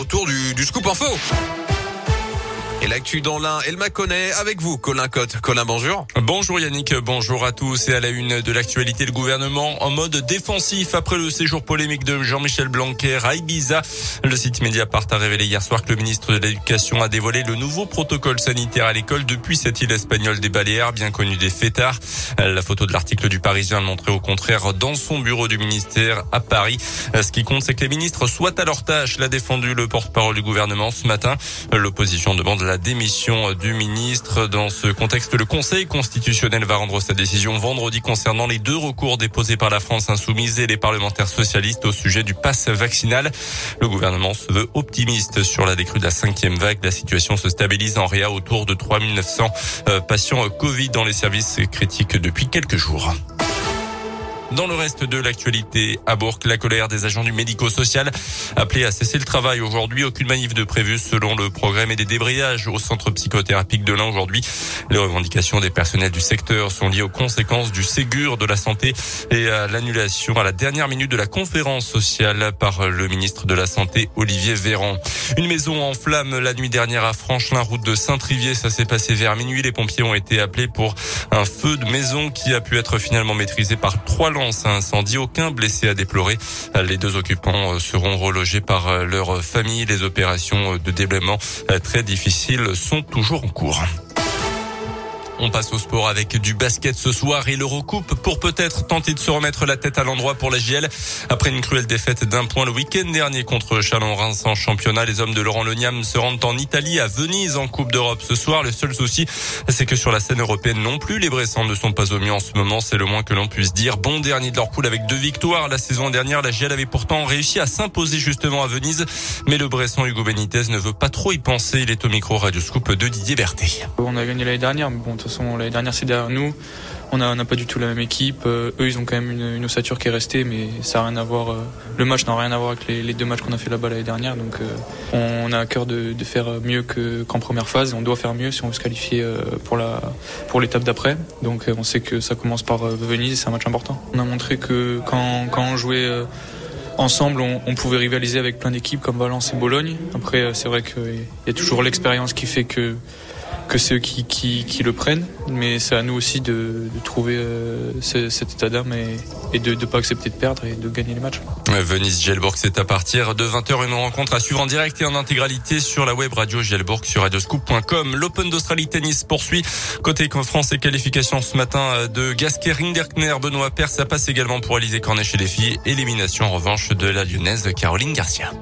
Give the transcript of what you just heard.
autour du, du scoop info. Et l'actu dans l'un, elle m'a connaît avec vous, Colin Cotte. Colin, bonjour. Bonjour Yannick, bonjour à tous. Et à la une de l'actualité, le gouvernement en mode défensif après le séjour polémique de Jean-Michel Blanquer à Ibiza. Le site Mediapart a révélé hier soir que le ministre de l'Éducation a dévoilé le nouveau protocole sanitaire à l'école depuis cette île espagnole des Baléares, bien connue des fêtards. La photo de l'article du Parisien montrait au contraire dans son bureau du ministère à Paris. Ce qui compte, c'est que les ministres soient à leur tâche, l'a défendu le porte-parole du gouvernement ce matin. L'opposition demande démission du ministre. Dans ce contexte, le Conseil constitutionnel va rendre sa décision vendredi concernant les deux recours déposés par la France insoumise et les parlementaires socialistes au sujet du pass vaccinal. Le gouvernement se veut optimiste sur la décrue de la cinquième vague. La situation se stabilise en réa autour de 3900 euh, patients Covid dans les services critiques depuis quelques jours. Dans le reste de l'actualité, à Bourg, la colère des agents du médico-social appelés à cesser le travail aujourd'hui. Aucune manif de prévu selon le programme et des débrayages au centre psychothérapique de l'Ain aujourd'hui. Les revendications des personnels du secteur sont liées aux conséquences du Ségur de la santé et à l'annulation à la dernière minute de la conférence sociale par le ministre de la Santé, Olivier Véran. Une maison en flammes la nuit dernière à Franchelin, route de Saint-Trivier. Ça s'est passé vers minuit. Les pompiers ont été appelés pour un feu de maison qui a pu être finalement maîtrisé par trois un incendie. Aucun blessé à déplorer. Les deux occupants seront relogés par leur famille. Les opérations de déblaiement très difficiles sont toujours en cours. On passe au sport avec du basket ce soir et l'Eurocoupe pour peut-être tenter de se remettre la tête à l'endroit pour la GL. Après une cruelle défaite d'un point le week-end dernier contre Chalon-Reims en championnat, les hommes de Laurent Leniam se rendent en Italie à Venise en Coupe d'Europe ce soir. Le seul souci, c'est que sur la scène européenne non plus, les Bressans ne sont pas au mieux en ce moment. C'est le moins que l'on puisse dire. Bon dernier de leur poule avec deux victoires. La saison dernière, la GL avait pourtant réussi à s'imposer justement à Venise. Mais le Bressan Hugo Benitez ne veut pas trop y penser. Il est au micro Radio Scoop de Didier Berthet. On a gagné l'année dernière, mais bon, l'année dernière, c'est derrière nous. On n'a pas du tout la même équipe. Euh, eux, ils ont quand même une, ossature qui est restée, mais ça n'a rien à voir. Euh, le match n'a rien à voir avec les, deux matchs qu'on a fait là-bas l'année dernière. Donc, euh, on a à cœur de, faire mieux qu'en première phase. on doit faire mieux si on veut se qualifier pour l'étape d'après. Donc, on sait que ça commence par Venise. C'est un match important. On a montré que quand, quand on jouait ensemble, on, on, pouvait rivaliser avec plein d'équipes comme Valence et Bologne. Après, c'est vrai qu'il y a toujours l'expérience qui fait que que c'est eux qui, qui, le prennent, mais c'est à nous aussi de, trouver euh, cet état d'âme et, et, de ne pas accepter de perdre et de gagner les matchs. Venise Gelborg, c'est à partir de 20h une rencontre à suivre en direct et en intégralité sur la web radio Gelborg sur radioscoop.com. L'Open d'Australie Tennis poursuit. Côté France et qualification ce matin euh, de Gasquet Rinderkner, Benoît Père, ça passe également pour Alizé Cornet chez les filles. Élimination en revanche de la lyonnaise Caroline Garcia.